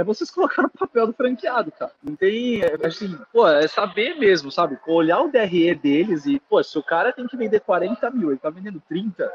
é vocês colocar no papel do franqueado, cara. Não tem, é, assim, pô, é saber mesmo, sabe? Olhar o DRE deles e, pô, se o cara tem que vender 40 mil, ele tá vendendo 30,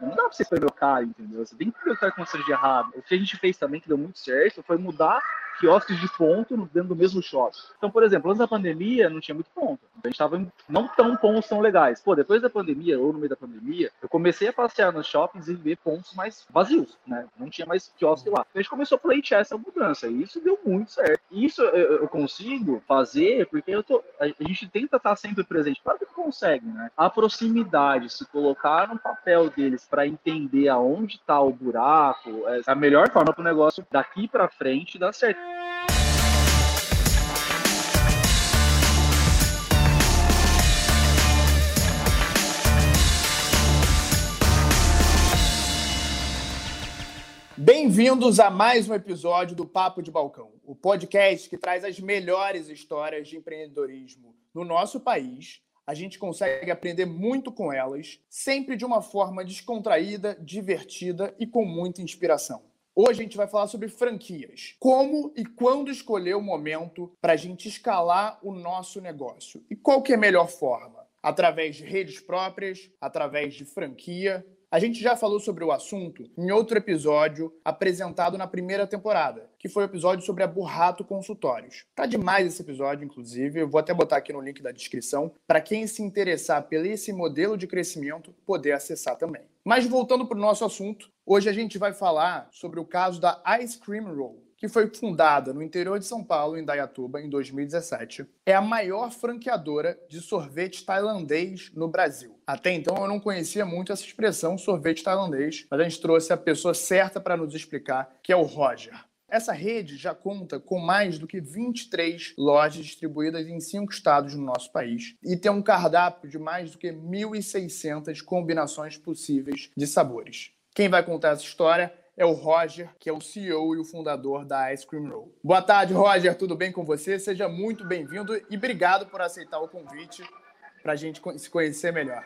não dá pra você escrever o cara, entendeu? Você tem que ver o que tá acontecendo de errado. O que a gente fez também, que deu muito certo, foi mudar quiosques de ponto dentro do mesmo shopping. Então, por exemplo, antes da pandemia não tinha muito ponto. A gente estava não tão pontos tão legais. Pô, depois da pandemia, ou no meio da pandemia, eu comecei a passear nos shoppings e ver pontos mais vazios, né? Não tinha mais quiosque lá. A gente começou a pleitear essa mudança e isso deu muito certo. Isso eu consigo fazer porque eu tô, a gente tenta estar sempre presente. Claro que consegue, né? A proximidade, se colocar no papel deles para entender aonde está o buraco, é a melhor forma para o negócio daqui para frente dar certo. Bem-vindos a mais um episódio do Papo de Balcão, o podcast que traz as melhores histórias de empreendedorismo no nosso país. A gente consegue aprender muito com elas, sempre de uma forma descontraída, divertida e com muita inspiração. Hoje a gente vai falar sobre franquias. Como e quando escolher o momento para a gente escalar o nosso negócio. E qual que é a melhor forma? Através de redes próprias, através de franquia a gente já falou sobre o assunto em outro episódio apresentado na primeira temporada, que foi o episódio sobre a Burrato Consultórios. Tá demais esse episódio, inclusive, eu vou até botar aqui no link da descrição para quem se interessar pelo esse modelo de crescimento poder acessar também. Mas voltando para o nosso assunto, hoje a gente vai falar sobre o caso da Ice Cream Roll que foi fundada no interior de São Paulo, em Dayatuba, em 2017, é a maior franqueadora de sorvete tailandês no Brasil. Até então eu não conhecia muito essa expressão sorvete tailandês, mas a gente trouxe a pessoa certa para nos explicar, que é o Roger. Essa rede já conta com mais do que 23 lojas distribuídas em cinco estados no nosso país e tem um cardápio de mais do que 1.600 combinações possíveis de sabores. Quem vai contar essa história é o Roger, que é o CEO e o fundador da Ice Cream Roll. Boa tarde, Roger, tudo bem com você? Seja muito bem-vindo e obrigado por aceitar o convite para a gente se conhecer melhor.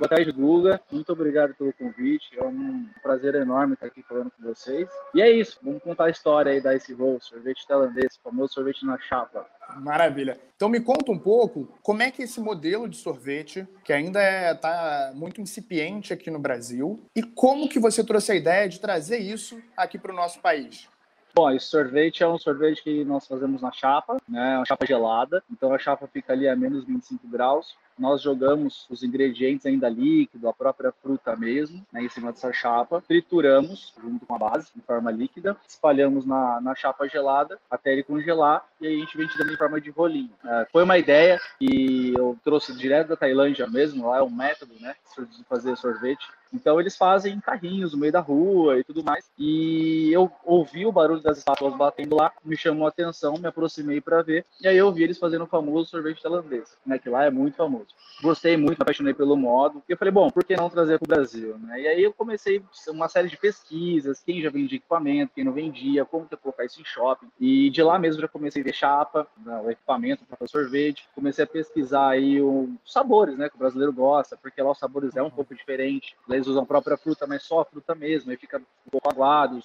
Boa tarde, Guga. Muito obrigado pelo convite. É um prazer enorme estar aqui falando com vocês. E é isso. Vamos contar a história aí da Ice Roll, sorvete tailandês, famoso sorvete na chapa. Maravilha. Então me conta um pouco como é que esse modelo de sorvete, que ainda está é, tá muito incipiente aqui no Brasil, e como que você trouxe a ideia de trazer isso aqui para o nosso país? Bom, esse sorvete é um sorvete que nós fazemos na chapa, né? Uma chapa gelada. Então a chapa fica ali a menos 25 graus nós jogamos os ingredientes ainda líquido, a própria fruta mesmo, né, em cima dessa chapa, trituramos junto com a base, em forma líquida, espalhamos na, na chapa gelada até ele congelar e aí a gente vende também em forma de rolinho. É, foi uma ideia que eu trouxe direto da Tailândia mesmo, lá é um método, né, de fazer sorvete. Então eles fazem carrinhos no meio da rua e tudo mais. E eu ouvi o barulho das estátuas batendo lá, me chamou a atenção, me aproximei para ver. E aí eu vi eles fazendo o famoso sorvete tailandês, né, que lá é muito famoso. Gostei muito, me apaixonei pelo modo. E eu falei, bom, por que não trazer para o Brasil? Né? E aí eu comecei uma série de pesquisas, quem já vendia equipamento, quem não vendia, como que eu colocar isso em shopping. E de lá mesmo já comecei a ver chapa, né, o equipamento para sorvete. Comecei a pesquisar aí os sabores, né, que o brasileiro gosta, porque lá os sabores é um pouco diferente. Eles usam a própria fruta, mas só a fruta mesmo, aí fica um pouco aguado.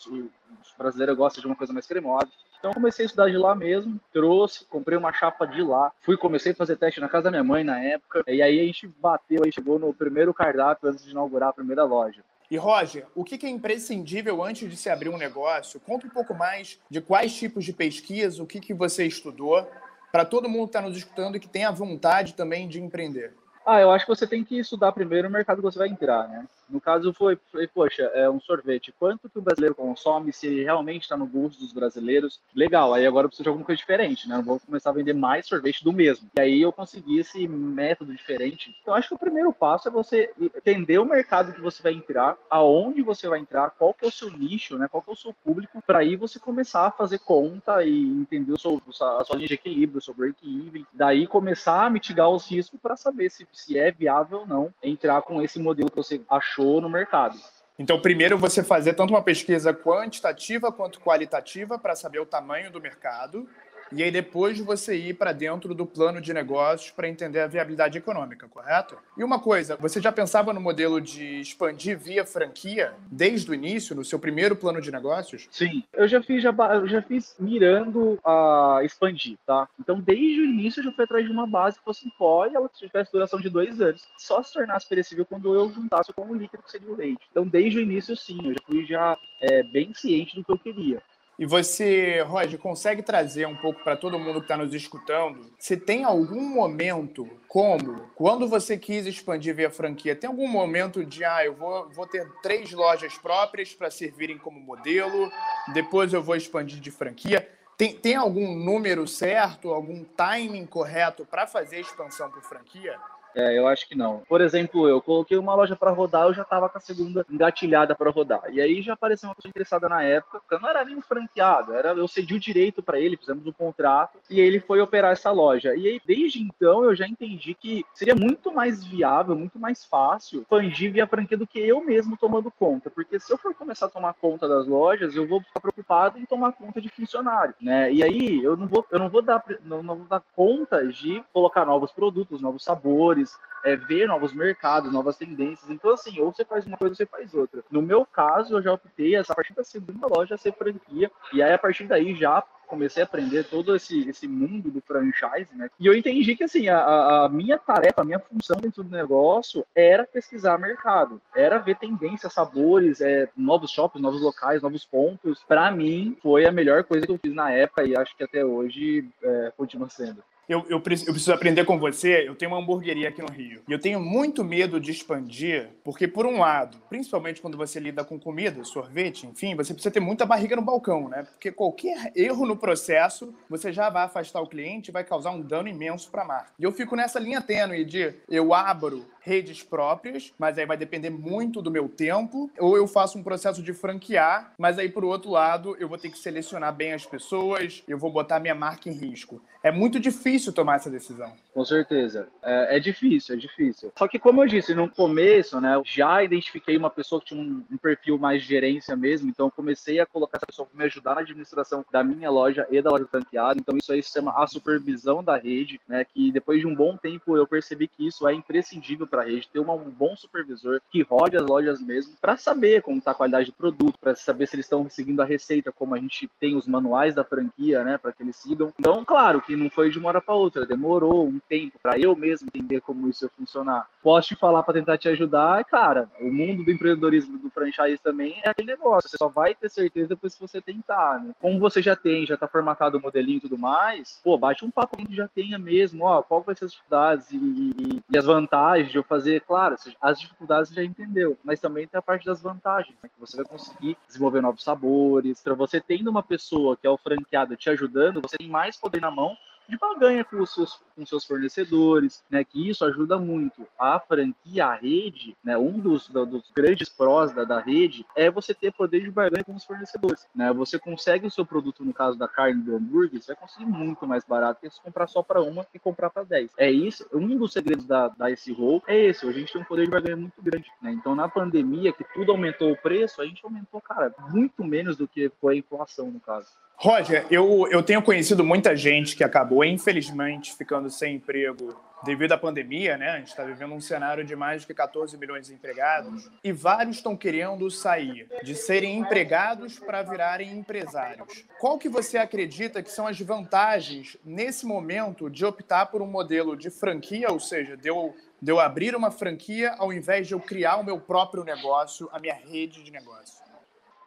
Os brasileiros gostam de uma coisa mais cremosa. Então comecei a estudar de lá mesmo, trouxe, comprei uma chapa de lá, fui, comecei a fazer teste na casa da minha mãe na época, e aí a gente bateu, aí chegou no primeiro cardápio antes de inaugurar a primeira loja. E Roger, o que é imprescindível antes de se abrir um negócio? Conta um pouco mais de quais tipos de pesquisa, o que, que você estudou, para todo mundo que está nos escutando e que tem a vontade também de empreender. Ah, eu acho que você tem que estudar primeiro o mercado que você vai entrar, né? No caso foi, poxa, é um sorvete. Quanto que o brasileiro consome? Se ele realmente está no gosto dos brasileiros? Legal. Aí agora eu preciso de alguma coisa diferente, né? Eu vou começar a vender mais sorvete do mesmo. E aí eu consegui esse método diferente. Então acho que o primeiro passo é você entender o mercado que você vai entrar, aonde você vai entrar, qual que é o seu nicho, né? Qual que é o seu público, para aí você começar a fazer conta e entender o seu, a sua linha de equilíbrio, o seu break-even. Daí começar a mitigar os riscos para saber se, se é viável ou não entrar com esse modelo que você achou no mercado. Então, primeiro você fazer tanto uma pesquisa quantitativa quanto qualitativa para saber o tamanho do mercado. E aí depois você ir para dentro do plano de negócios para entender a viabilidade econômica, correto? E uma coisa, você já pensava no modelo de expandir via franquia desde o início, no seu primeiro plano de negócios? Sim, eu já fiz, já, já fiz mirando a expandir, tá? Então, desde o início, eu já fui atrás de uma base que fosse pó e ela tivesse duração de dois anos. Só se tornasse perecível quando eu juntasse com o líquido que seria o leite. Então, desde o início, sim, eu já fui já é, bem ciente do que eu queria. E você, Roger, consegue trazer um pouco para todo mundo que está nos escutando? Se tem algum momento, como, quando você quis expandir via franquia, tem algum momento de, ah, eu vou, vou ter três lojas próprias para servirem como modelo, depois eu vou expandir de franquia? Tem, tem algum número certo, algum timing correto para fazer a expansão por franquia? É, eu acho que não. Por exemplo, eu coloquei uma loja para rodar, eu já estava com a segunda engatilhada para rodar. E aí já apareceu uma pessoa interessada na época, porque não era nem um franqueado, era eu cedi o direito para ele, fizemos um contrato e ele foi operar essa loja. E aí desde então eu já entendi que seria muito mais viável, muito mais fácil expandir via franquia do que eu mesmo tomando conta, porque se eu for começar a tomar conta das lojas, eu vou ficar preocupado em tomar conta de funcionário, né? E aí eu não vou, eu não vou dar, não, não vou dar conta de colocar novos produtos, novos sabores é, ver novos mercados, novas tendências. Então, assim, ou você faz uma coisa ou você faz outra. No meu caso, eu já optei essa partir da segunda loja a ser franquia, e aí a partir daí já comecei a aprender todo esse, esse mundo do franchise, né? E eu entendi que, assim, a, a minha tarefa, a minha função dentro do negócio era pesquisar mercado, era ver tendências, sabores, é, novos shoppings, novos locais, novos pontos. Para mim, foi a melhor coisa que eu fiz na época e acho que até hoje é, continua sendo eu, eu, eu, preciso aprender com você. Eu tenho uma hamburgueria aqui no Rio. E eu tenho muito medo de expandir, porque, por um lado, principalmente quando você lida com comida, sorvete, enfim, você precisa ter muita barriga no balcão, né? Porque qualquer erro no processo, você já vai afastar o cliente e vai causar um dano imenso para a marca. E eu fico nessa linha tênue de eu abro redes próprias, mas aí vai depender muito do meu tempo, ou eu faço um processo de franquear, mas aí, por outro lado, eu vou ter que selecionar bem as pessoas, eu vou botar minha marca em risco. É muito difícil tomar essa decisão. Com certeza. É, é difícil, é difícil. Só que, como eu disse, no começo, né, eu já identifiquei uma pessoa que tinha um, um perfil mais de gerência mesmo, então eu comecei a colocar essa pessoa para me ajudar na administração da minha loja e da loja franqueada. Então, isso aí se chama a supervisão da rede, né, que depois de um bom tempo eu percebi que isso é imprescindível para a rede, ter uma, um bom supervisor que rode as lojas mesmo, para saber como está a qualidade do produto, para saber se eles estão seguindo a receita, como a gente tem os manuais da franquia, né, para que eles sigam. Então, claro que não foi de uma hora para outra, demorou um tempo para eu mesmo entender como isso ia funcionar. Posso te falar para tentar te ajudar, cara, o mundo do empreendedorismo do franchise também é aquele negócio, você só vai ter certeza depois que você tentar, né? Como você já tem, já está formatado o modelinho e tudo mais, pô, bate um papo que já tenha mesmo, ó, qual vai ser as dificuldades e, e, e as vantagens de eu fazer, claro, as dificuldades você já entendeu, mas também tem a parte das vantagens, né? que você vai conseguir desenvolver novos sabores, para você tendo uma pessoa que é o franqueado te ajudando, você tem mais poder na mão de barganha com os seus, com seus fornecedores, né? Que isso ajuda muito. A franquia, a rede, né? Um dos, dos grandes prós da, da rede é você ter poder de barganha com os fornecedores, né? Você consegue o seu produto, no caso da carne do hambúrguer, você vai conseguir muito mais barato que se comprar só para uma e comprar para 10. É isso, um dos segredos da, da esse rol é esse, a gente tem um poder de barganha muito grande, né? Então, na pandemia, que tudo aumentou o preço, a gente aumentou, cara, muito menos do que foi a inflação, no caso. Roger, eu, eu tenho conhecido muita gente que acabou, infelizmente, ficando sem emprego devido à pandemia, né? A gente está vivendo um cenário de mais de 14 milhões de empregados e vários estão querendo sair de serem empregados para virarem empresários. Qual que você acredita que são as vantagens nesse momento de optar por um modelo de franquia, ou seja, de eu, de eu abrir uma franquia ao invés de eu criar o meu próprio negócio, a minha rede de negócio?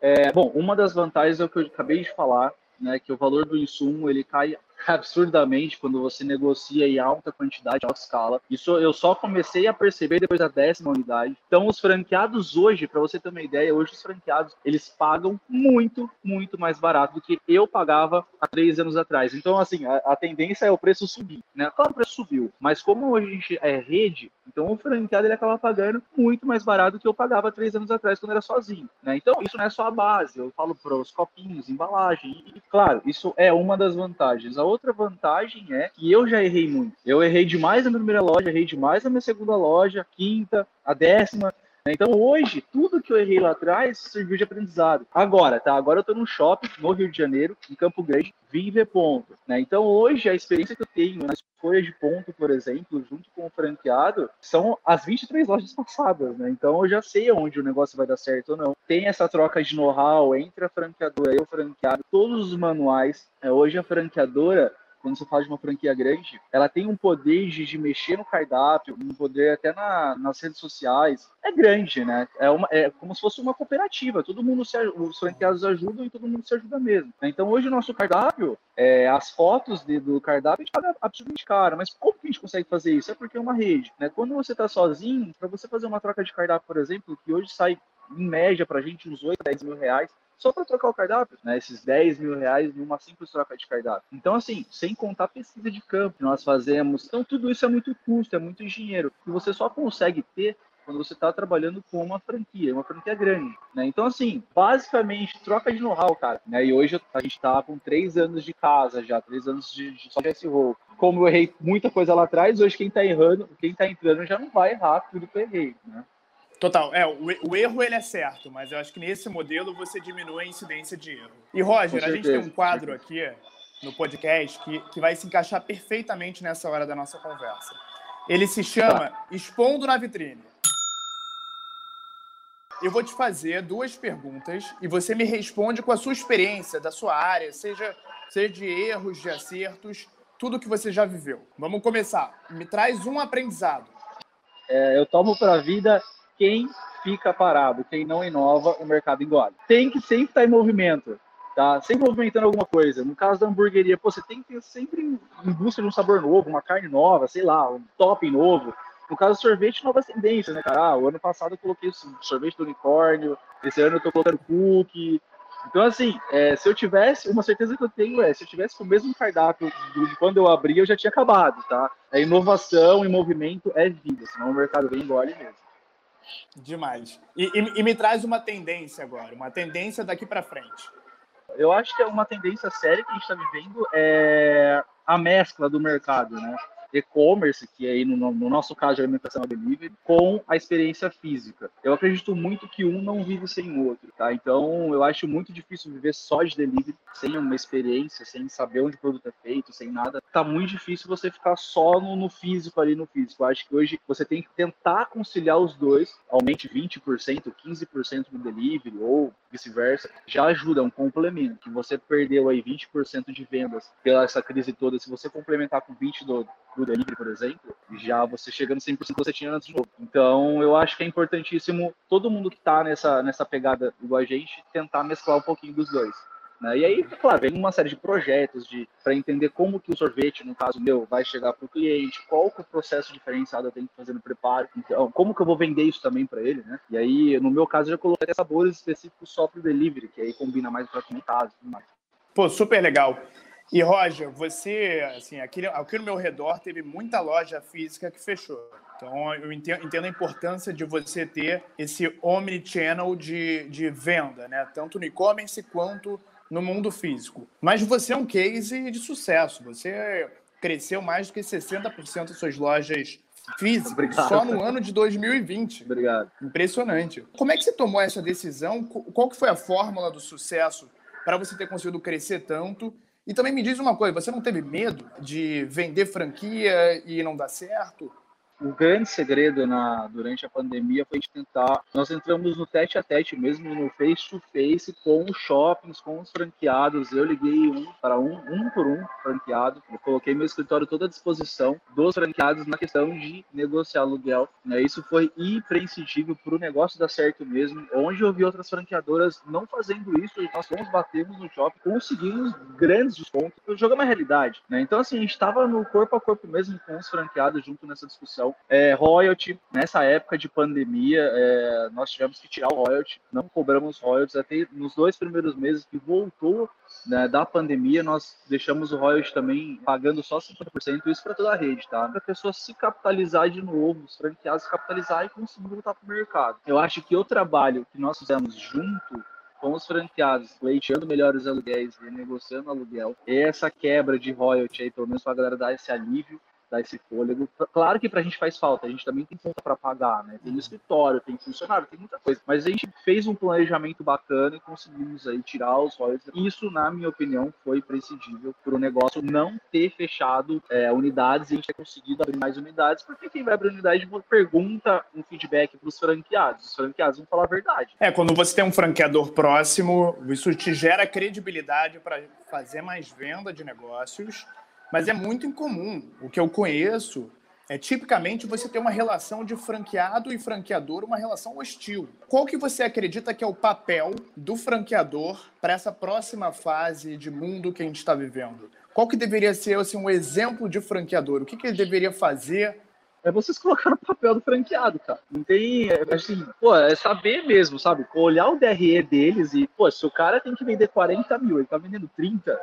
É, bom, uma das vantagens é o que eu acabei de falar, né, que o valor do insumo ele cai absurdamente quando você negocia em alta quantidade, alta escala. Isso eu só comecei a perceber depois da décima unidade. Então, os franqueados hoje, para você ter uma ideia, hoje os franqueados eles pagam muito, muito mais barato do que eu pagava há três anos atrás. Então, assim, a, a tendência é o preço subir, né? Claro, o preço subiu, mas como a gente é rede, então o franqueado ele acaba pagando muito mais barato do que eu pagava três anos atrás quando era sozinho, né? Então, isso não é só a base. Eu falo para os copinhos, embalagem, e, claro, isso é uma das vantagens. A outra vantagem é que eu já errei muito. Eu errei demais na primeira loja, errei demais na minha segunda loja, quinta, a décima. Então hoje, tudo que eu errei lá atrás serviu de aprendizado. Agora, tá? Agora eu tô no shopping no Rio de Janeiro, em Campo Grande, vim ver ponto. Né? Então hoje a experiência que eu tenho nas folhas de ponto, por exemplo, junto com o franqueado, são as 23 lojas passadas, né? Então eu já sei onde o negócio vai dar certo ou não. Tem essa troca de know-how entre a franqueadora e o franqueado, todos os manuais. É, hoje a franqueadora quando você fala de uma franquia grande, ela tem um poder de, de mexer no cardápio, um poder até na, nas redes sociais. É grande, né? É, uma, é como se fosse uma cooperativa. Todo mundo se os franqueados ajudam e todo mundo se ajuda mesmo. Então hoje o nosso cardápio, é, as fotos de, do cardápio a gente paga absolutamente caro. Mas como que a gente consegue fazer isso? É porque é uma rede. Né? Quando você está sozinho, para você fazer uma troca de cardápio, por exemplo, que hoje sai em média para a gente uns 8, 10 mil reais, só para trocar o cardápio, né? Esses 10 mil reais numa simples troca de cardápio. Então, assim, sem contar a pesquisa de campo que nós fazemos. Então, tudo isso é muito custo, é muito dinheiro. E você só consegue ter quando você está trabalhando com uma franquia, uma franquia grande, né? Então, assim, basicamente, troca de know-how, cara. Né? E hoje a gente está com três anos de casa já, três anos de, de só de SEO. Como eu errei muita coisa lá atrás, hoje quem está errando, quem está entrando já não vai errar tudo que eu errei, né? Total. É, o, o, erro ele é certo, mas eu acho que nesse modelo você diminui a incidência de erro. E Roger, a gente tem um quadro aqui no podcast que, que vai se encaixar perfeitamente nessa hora da nossa conversa. Ele se chama tá. Expondo na Vitrine. Eu vou te fazer duas perguntas e você me responde com a sua experiência da sua área, seja, seja de erros, de acertos, tudo que você já viveu. Vamos começar. Me traz um aprendizado. É, eu tomo para a vida quem fica parado, quem não inova, o mercado engole. Tem que sempre estar em movimento, tá? Sempre movimentando alguma coisa. No caso da hamburgueria, pô, você tem que ter sempre em busca de um sabor novo, uma carne nova, sei lá, um topping novo. No caso do sorvete, novas tendências, né, cara? Ah, o ano passado eu coloquei sorvete do unicórnio, esse ano eu tô colocando cookie. Então, assim, é, se eu tivesse, uma certeza que eu tenho é, se eu tivesse com o mesmo cardápio de quando eu abri, eu já tinha acabado, tá? A inovação e movimento é vida, senão o mercado vem engole mesmo. Demais. E, e, e, me traz uma tendência agora, uma tendência daqui para frente. Eu acho que é uma tendência séria que a gente está vivendo é a mescla do mercado, né? E-commerce, que aí no, no, nosso caso é alimentação delivery, com a experiência física. Eu acredito muito que um não vive sem o outro, tá? Então eu acho muito difícil viver só de delivery, sem uma experiência, sem saber onde o produto é feito, sem nada. Tá muito difícil você ficar só no, no físico ali no físico. Eu acho que hoje você tem que tentar conciliar os dois, aumente 20%, 15% no delivery ou vice-versa, já ajuda, é um complemento. Que você perdeu aí 20% de vendas pela essa crise toda, se você complementar com 20 do, do delivery, por exemplo, já você chega no 100% que você tinha antes de novo. Então, eu acho que é importantíssimo todo mundo que está nessa, nessa pegada igual a gente tentar mesclar um pouquinho dos dois. Né? E aí, claro, vem uma série de projetos de para entender como que o sorvete, no caso meu, vai chegar para o cliente, qual que é o processo diferenciado eu tenho que fazer no preparo, então, como que eu vou vender isso também para ele, né? E aí, no meu caso, eu já coloquei sabores específicos só para o delivery, que aí combina mais para o caso e tudo mais. Pô, super legal. E, Roger, você, assim, aqui, aqui no meu redor teve muita loja física que fechou. Então, eu entendo, a importância de você ter esse omnichannel de, de venda, né? Tanto no e-commerce quanto no mundo físico. Mas você é um case de sucesso. Você cresceu mais do que 60% das suas lojas físicas Obrigado. só no ano de 2020. Obrigado. Impressionante. Como é que você tomou essa decisão? Qual que foi a fórmula do sucesso para você ter conseguido crescer tanto e também me diz uma coisa, você não teve medo de vender franquia e não dar certo? O grande segredo na, durante a pandemia foi a gente tentar. Nós entramos no tete a tete mesmo, no face to face, com os shoppings, com os franqueados. Eu liguei um para um, um por um franqueado. Eu coloquei meu escritório toda à disposição dos franqueados na questão de negociar aluguel. Né? Isso foi imprescindível para o negócio dar certo mesmo. Onde eu vi outras franqueadoras não fazendo isso, nós fomos, batemos no shopping, conseguimos grandes descontos. O jogo é uma realidade. Né? Então, assim, a gente estava no corpo a corpo mesmo com os franqueados junto nessa discussão. É, royalty, nessa época de pandemia, é, nós tivemos que tirar o royalty, não cobramos royalties, até nos dois primeiros meses que voltou né, da pandemia, nós deixamos o royalty também pagando só 50%, isso para toda a rede, tá? Para a pessoa se capitalizar de novo, os franqueados se capitalizar e conseguir voltar para o mercado. Eu acho que o trabalho que nós fizemos junto com os franqueados, pleiteando melhores aluguéis, renegociando aluguel, essa quebra de royalty aí, pelo menos para a galera dar esse alívio, dar esse fôlego. Claro que para a gente faz falta, a gente também tem conta para pagar, né? Tem escritório, tem funcionário, tem muita coisa. Mas a gente fez um planejamento bacana e conseguimos aí tirar os royalties. Isso, na minha opinião, foi prescindível para o negócio não ter fechado é, unidades e a gente ter conseguido abrir mais unidades, porque quem vai abrir unidade pergunta um feedback para os franqueados. Os franqueados vão falar a verdade. É, quando você tem um franqueador próximo, isso te gera credibilidade para fazer mais venda de negócios mas é muito incomum. O que eu conheço é tipicamente você ter uma relação de franqueado e franqueador, uma relação hostil. Qual que você acredita que é o papel do franqueador para essa próxima fase de mundo que a gente está vivendo? Qual que deveria ser assim, um exemplo de franqueador? O que, que ele deveria fazer é vocês colocar no papel do franqueado, cara. Não tem, é, assim, pô, é saber mesmo, sabe? Olhar o DRE deles e, pô, se o cara tem que vender 40 mil, ele tá vendendo 30,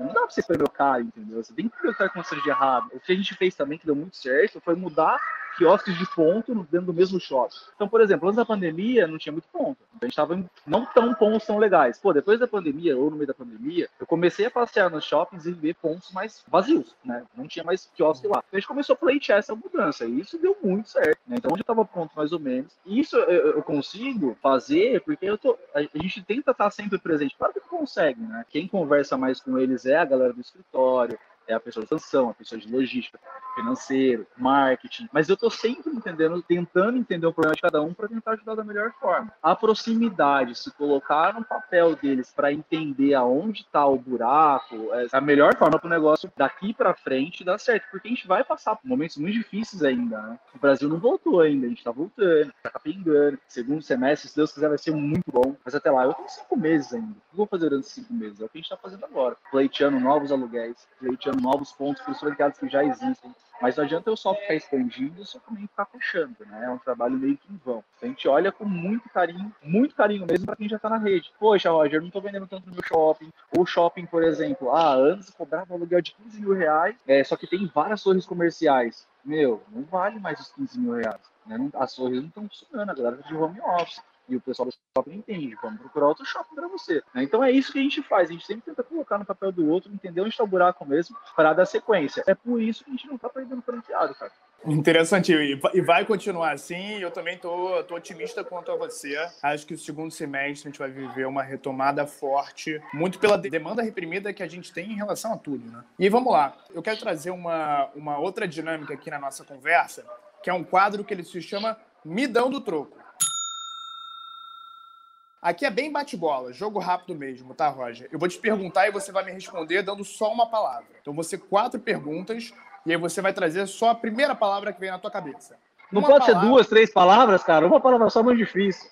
não dá pra você provocar, entendeu? Você tem que ver o que tá de errado. O que a gente fez também, que deu muito certo, foi mudar quiosques de ponto dentro do mesmo shopping. Então, por exemplo, antes da pandemia não tinha muito ponto. A gente estava não tão pontos tão legais. Pô, depois da pandemia, ou no meio da pandemia, eu comecei a passear nos shoppings e ver pontos mais vazios, né? Não tinha mais quiosque lá. A gente começou a pleitear essa mudança e isso deu muito certo. Né? Então, eu estava ponto mais ou menos. E isso eu, consigo fazer porque eu tô, a gente tenta estar sempre presente. Claro que consegue, né? Quem conversa mais com eles é a galera do escritório, é a pessoa de sanção, a pessoa de logística, financeiro, marketing, mas eu estou sempre entendendo, tentando entender o problema de cada um para tentar ajudar da melhor forma. A proximidade, se colocar no papel deles para entender aonde está o buraco, é a melhor forma para o negócio daqui para frente dar certo, porque a gente vai passar por momentos muito difíceis ainda. Né? O Brasil não voltou ainda, a gente está voltando, está pingando. Segundo semestre, se Deus quiser, vai ser muito bom. Mas até lá, eu tenho cinco meses ainda. O que eu vou fazer durante cinco meses? É o que a gente está fazendo agora. Pleiteando novos aluguéis, pleiteando novos pontos para os franqueados que já existem. Mas não adianta eu só ficar expandindo e só também ficar fechando, né? É um trabalho meio que em vão. A gente olha com muito carinho, muito carinho mesmo para quem já está na rede. Poxa, Roger, não estou vendendo tanto no meu shopping. Ou shopping, por exemplo, ah, antes cobrava aluguel de 15 mil reais, é, só que tem várias torres comerciais. Meu, não vale mais os 15 mil reais. Né? As torres não estão funcionando, a galera tá de home office e o pessoal do shopping entende, vamos procurar outro shopping para você. Né? Então é isso que a gente faz, a gente sempre tenta colocar no papel do outro, entender onde está o buraco mesmo, para dar sequência. É por isso que a gente não está perdendo franqueado, cara. Interessante, e vai continuar assim. Eu também tô, tô otimista quanto a você. Acho que o segundo semestre a gente vai viver uma retomada forte, muito pela demanda reprimida que a gente tem em relação a tudo, né? E vamos lá, eu quero trazer uma, uma outra dinâmica aqui na nossa conversa, que é um quadro que ele se chama Midão do Troco. Aqui é bem bate-bola, jogo rápido mesmo, tá, Roger? Eu vou te perguntar e você vai me responder dando só uma palavra. Então, você quatro perguntas e aí você vai trazer só a primeira palavra que vem na tua cabeça. Não uma pode palavra... ser duas, três palavras, cara? Uma palavra só é muito difícil.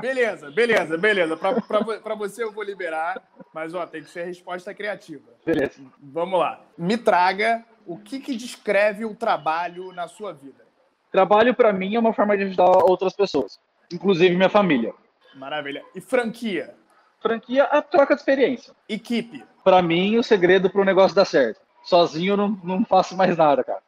Beleza, beleza, beleza. Para você eu vou liberar, mas ó, tem que ser resposta criativa. Beleza. Vamos lá. Me traga o que, que descreve o trabalho na sua vida. Trabalho, para mim, é uma forma de ajudar outras pessoas, inclusive minha família. Maravilha. E franquia? Franquia, a troca de experiência. Equipe? Para mim, o segredo para o negócio dar certo. Sozinho eu não, não faço mais nada, cara.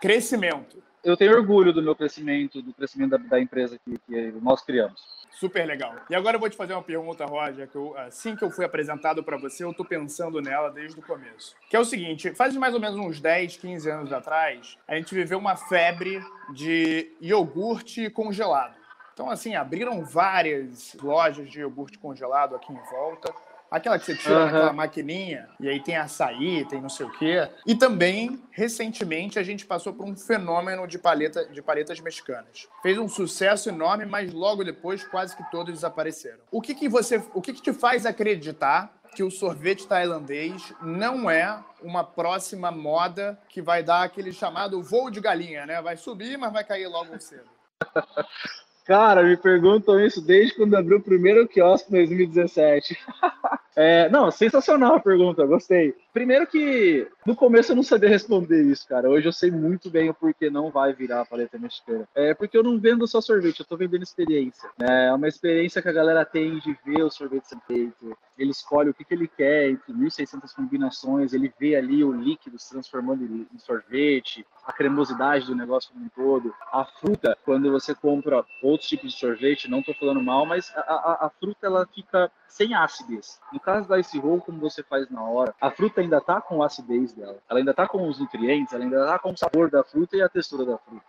Crescimento? Eu tenho orgulho do meu crescimento, do crescimento da, da empresa que, que nós criamos. Super legal. E agora eu vou te fazer uma pergunta, Roger, que eu, assim que eu fui apresentado para você, eu tô pensando nela desde o começo. Que é o seguinte, faz mais ou menos uns 10, 15 anos atrás, a gente viveu uma febre de iogurte congelado. Então, assim, abriram várias lojas de iogurte congelado aqui em volta. Aquela que você tira uhum. naquela maquininha, e aí tem açaí, tem não sei o quê. E também, recentemente, a gente passou por um fenômeno de, paleta, de paletas mexicanas. Fez um sucesso enorme, mas logo depois quase que todos desapareceram. O que, que você. O que, que te faz acreditar que o sorvete tailandês não é uma próxima moda que vai dar aquele chamado voo de galinha, né? Vai subir, mas vai cair logo cedo. Cara, me perguntam isso desde quando abriu o primeiro quiosque em 2017. é, não, sensacional a pergunta, gostei. Primeiro que no começo eu não sabia responder isso, cara. Hoje eu sei muito bem o porquê não vai virar a paleta mexicana. É porque eu não vendo só sorvete, eu tô vendendo experiência. É uma experiência que a galera tem de ver o sorvete sendo feito. Ele escolhe o que, que ele quer entre 1.600 combinações, ele vê ali o líquido se transformando em sorvete, a cremosidade do negócio como um todo. A fruta, quando você compra outros tipos de sorvete, não tô falando mal, mas a, a, a fruta ela fica sem acidez. No caso da Ice Roll, como você faz na hora, a fruta ainda tá com a acidez dela, ela ainda tá com os nutrientes, ela ainda tá com o sabor da fruta e a textura da fruta.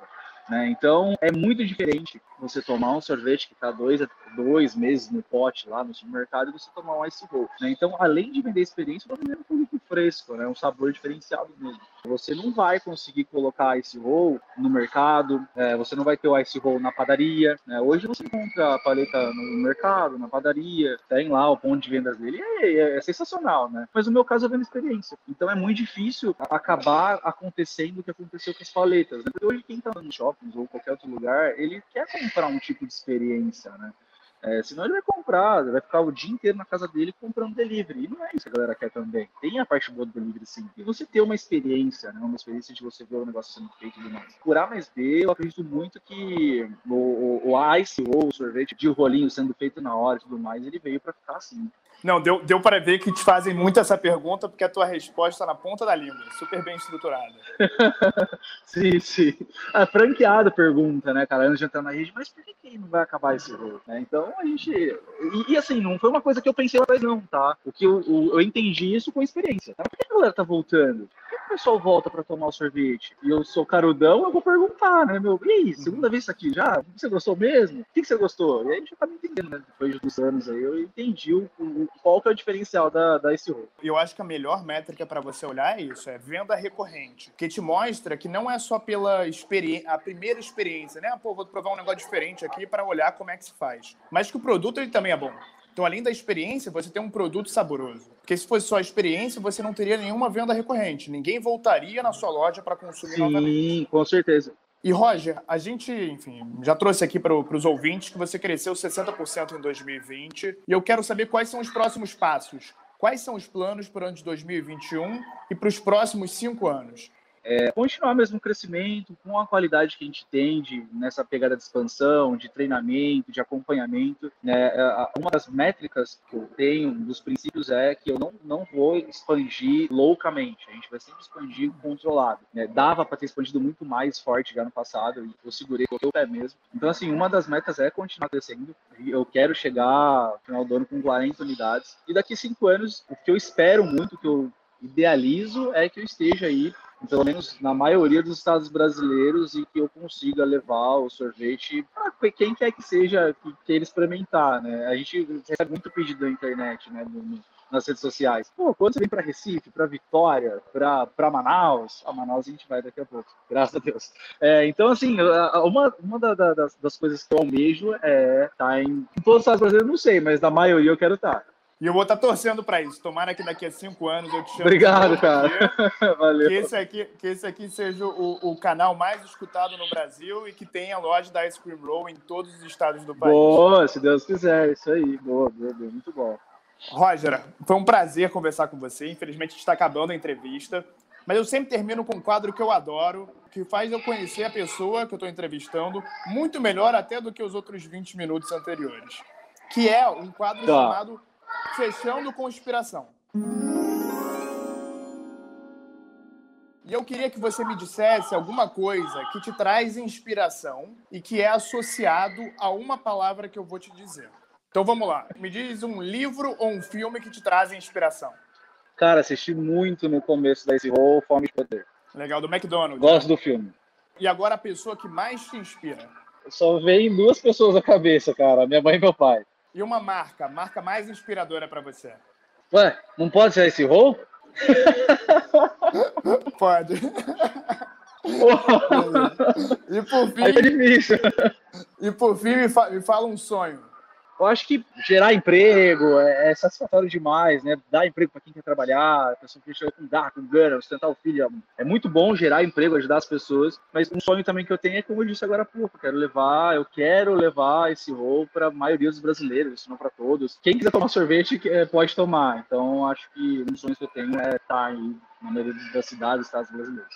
Né? Então é muito diferente você tomar um sorvete que está dois, dois meses no pote lá no supermercado e você tomar um ice roll. Né? Então, além de vender experiência, eu vender um produto fresco, né? um sabor diferenciado mesmo. Você não vai conseguir colocar ice roll no mercado, é, você não vai ter o ice roll na padaria. Né? Hoje você compra a paleta no mercado, na padaria, tem lá o ponto de vendas dele, é, é, é sensacional, né? Mas no meu caso eu vendo experiência. Então é muito difícil acabar acontecendo o que aconteceu com as paletas. Né? Porque hoje quem está no ou qualquer outro lugar, ele quer comprar um tipo de experiência, né? É, senão ele vai comprar, vai ficar o dia inteiro na casa dele comprando delivery. E não é isso que a galera quer também. Tem a parte boa do delivery, sim. E você ter uma experiência, né? Uma experiência de você ver o negócio sendo feito e tudo mais. Por A mais B, eu acredito muito que o, o, o ice ou o sorvete de rolinho sendo feito na hora e tudo mais, ele veio para ficar assim. Não, deu, deu para ver que te fazem muito essa pergunta, porque a tua resposta está na ponta da língua, super bem estruturada. sim, sim. A franqueada pergunta, né, cara, antes de entrar na rede, mas por que, que não vai acabar esse jogo? Né? Então a gente. E, e, assim, não foi uma coisa que eu pensei atrás, não, tá? O que eu, eu, eu entendi isso com experiência. Tá? Por que a galera tá voltando? Que o pessoal volta para tomar o sorvete? E eu sou carudão, eu vou perguntar, né, meu? E aí, segunda vez isso aqui já? Você gostou mesmo? O que, você gostou? E aí a gente acaba entendendo, né? Depois dos anos aí, eu entendi o, o qual que é o diferencial da, da SEO. Eu acho que a melhor métrica para você olhar é isso, é venda recorrente, que te mostra que não é só pela experiência, a primeira experiência, né? Pô, vou provar um negócio diferente aqui para olhar como é que se faz. Mas que o produto ele também é bom. Então, além da experiência, você tem um produto saboroso. Porque se fosse só experiência, você não teria nenhuma venda recorrente. Ninguém voltaria na sua loja para consumir Sim, novamente. Sim, com certeza. E, Roger, a gente, enfim, já trouxe aqui para os ouvintes que você cresceu 60% em 2020. E eu quero saber quais são os próximos passos. Quais são os planos para o ano de 2021 e para os próximos cinco anos? É, continuar mesmo o crescimento com a qualidade que a gente tem de, nessa pegada de expansão, de treinamento, de acompanhamento. Né? É, uma das métricas que eu tenho, um dos princípios é que eu não, não vou expandir loucamente, a gente vai sempre expandir controlado. Né? Dava para ter expandido muito mais forte já no passado, eu segurei, coloquei o pé mesmo. Então, assim, uma das metas é continuar crescendo. Eu quero chegar no final do ano com 40 unidades. E daqui cinco anos, o que eu espero muito, o que eu idealizo é que eu esteja aí pelo menos na maioria dos estados brasileiros, e que eu consiga levar o sorvete para quem quer que seja que queira experimentar, né? A gente recebe muito pedido na internet, né? Nas redes sociais. Pô, quando você vem para Recife, para Vitória, para Manaus, a Manaus a gente vai daqui a pouco, graças a Deus. É, então, assim, uma, uma da, da, das, das, coisas que eu almejo é estar tá em, em todos os estados brasileiros, não sei, mas na maioria eu quero estar. Tá. E eu vou estar tá torcendo para isso. Tomara que daqui a cinco anos eu te chame. Obrigado, cara. Valeu. Que esse aqui, que esse aqui seja o, o, canal mais escutado no Brasil e que tenha loja da Ice Cream Roll em todos os estados do país. Boa, se Deus quiser. Isso aí. Boa, boa, boa. Muito bom. Roger, foi um prazer conversar com você. Infelizmente, está acabando a entrevista. Mas eu sempre termino com um quadro que eu adoro, que faz eu conhecer a pessoa que eu estou entrevistando muito melhor até do que os outros 20 minutos anteriores. Que é um quadro tá. chamado Fechando conspiração. E eu queria que você me dissesse alguma coisa que te traz inspiração e que é associado a uma palavra que eu vou te dizer. Então vamos lá. Me diz um livro ou um filme que te traz inspiração. Cara, assisti muito no começo desse rol Fome de Poder. Legal, do McDonald's. Gosto do filme. E agora a pessoa que mais te inspira? Só vem duas pessoas à cabeça, cara. Minha mãe e meu pai. E uma marca, marca mais inspiradora para você? Ué, não pode ser esse rol? pode. e por fim. É difícil. E por fim, me, fa me fala um sonho eu acho que gerar emprego é, é satisfatório demais, né? Dar emprego para quem quer trabalhar, a pessoa que chega com dar, com gana, sustentar o filho. É muito bom gerar emprego, ajudar as pessoas, mas um sonho também que eu tenho é, como eu disse agora há pouco, eu quero levar, eu quero levar esse rol para a maioria dos brasileiros, se não para todos. Quem quiser tomar sorvete é, pode tomar. Então, acho que um dos sonhos que eu tenho é estar aí na maioria das cidades, estados brasileiros.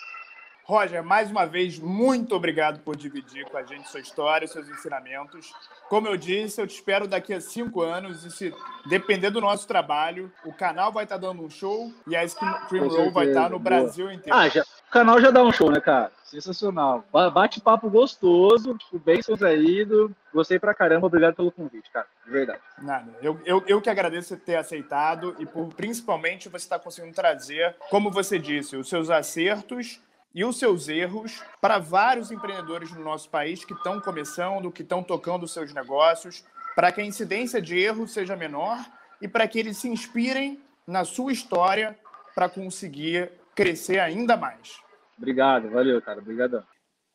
Roger, mais uma vez, muito obrigado por dividir com a gente sua história, seus ensinamentos. Como eu disse, eu te espero daqui a cinco anos e se depender do nosso trabalho, o canal vai estar dando um show e a Scream Roll vai estar no Brasil inteiro. Ah, já, O canal já dá um show, né, cara? Sensacional. Bate-papo gostoso, tipo, bem contraído. Gostei pra caramba. Obrigado pelo convite, cara. De verdade. Nada. Eu, eu, eu que agradeço ter aceitado e por principalmente você estar tá conseguindo trazer, como você disse, os seus acertos e os seus erros para vários empreendedores no nosso país que estão começando, que estão tocando seus negócios, para que a incidência de erro seja menor e para que eles se inspirem na sua história para conseguir crescer ainda mais. Obrigado, valeu, cara. Obrigadão.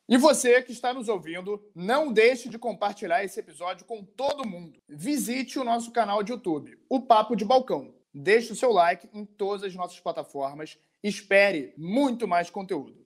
E você que está nos ouvindo, não deixe de compartilhar esse episódio com todo mundo. Visite o nosso canal de YouTube, O Papo de Balcão. Deixe o seu like em todas as nossas plataformas. Espere muito mais conteúdo.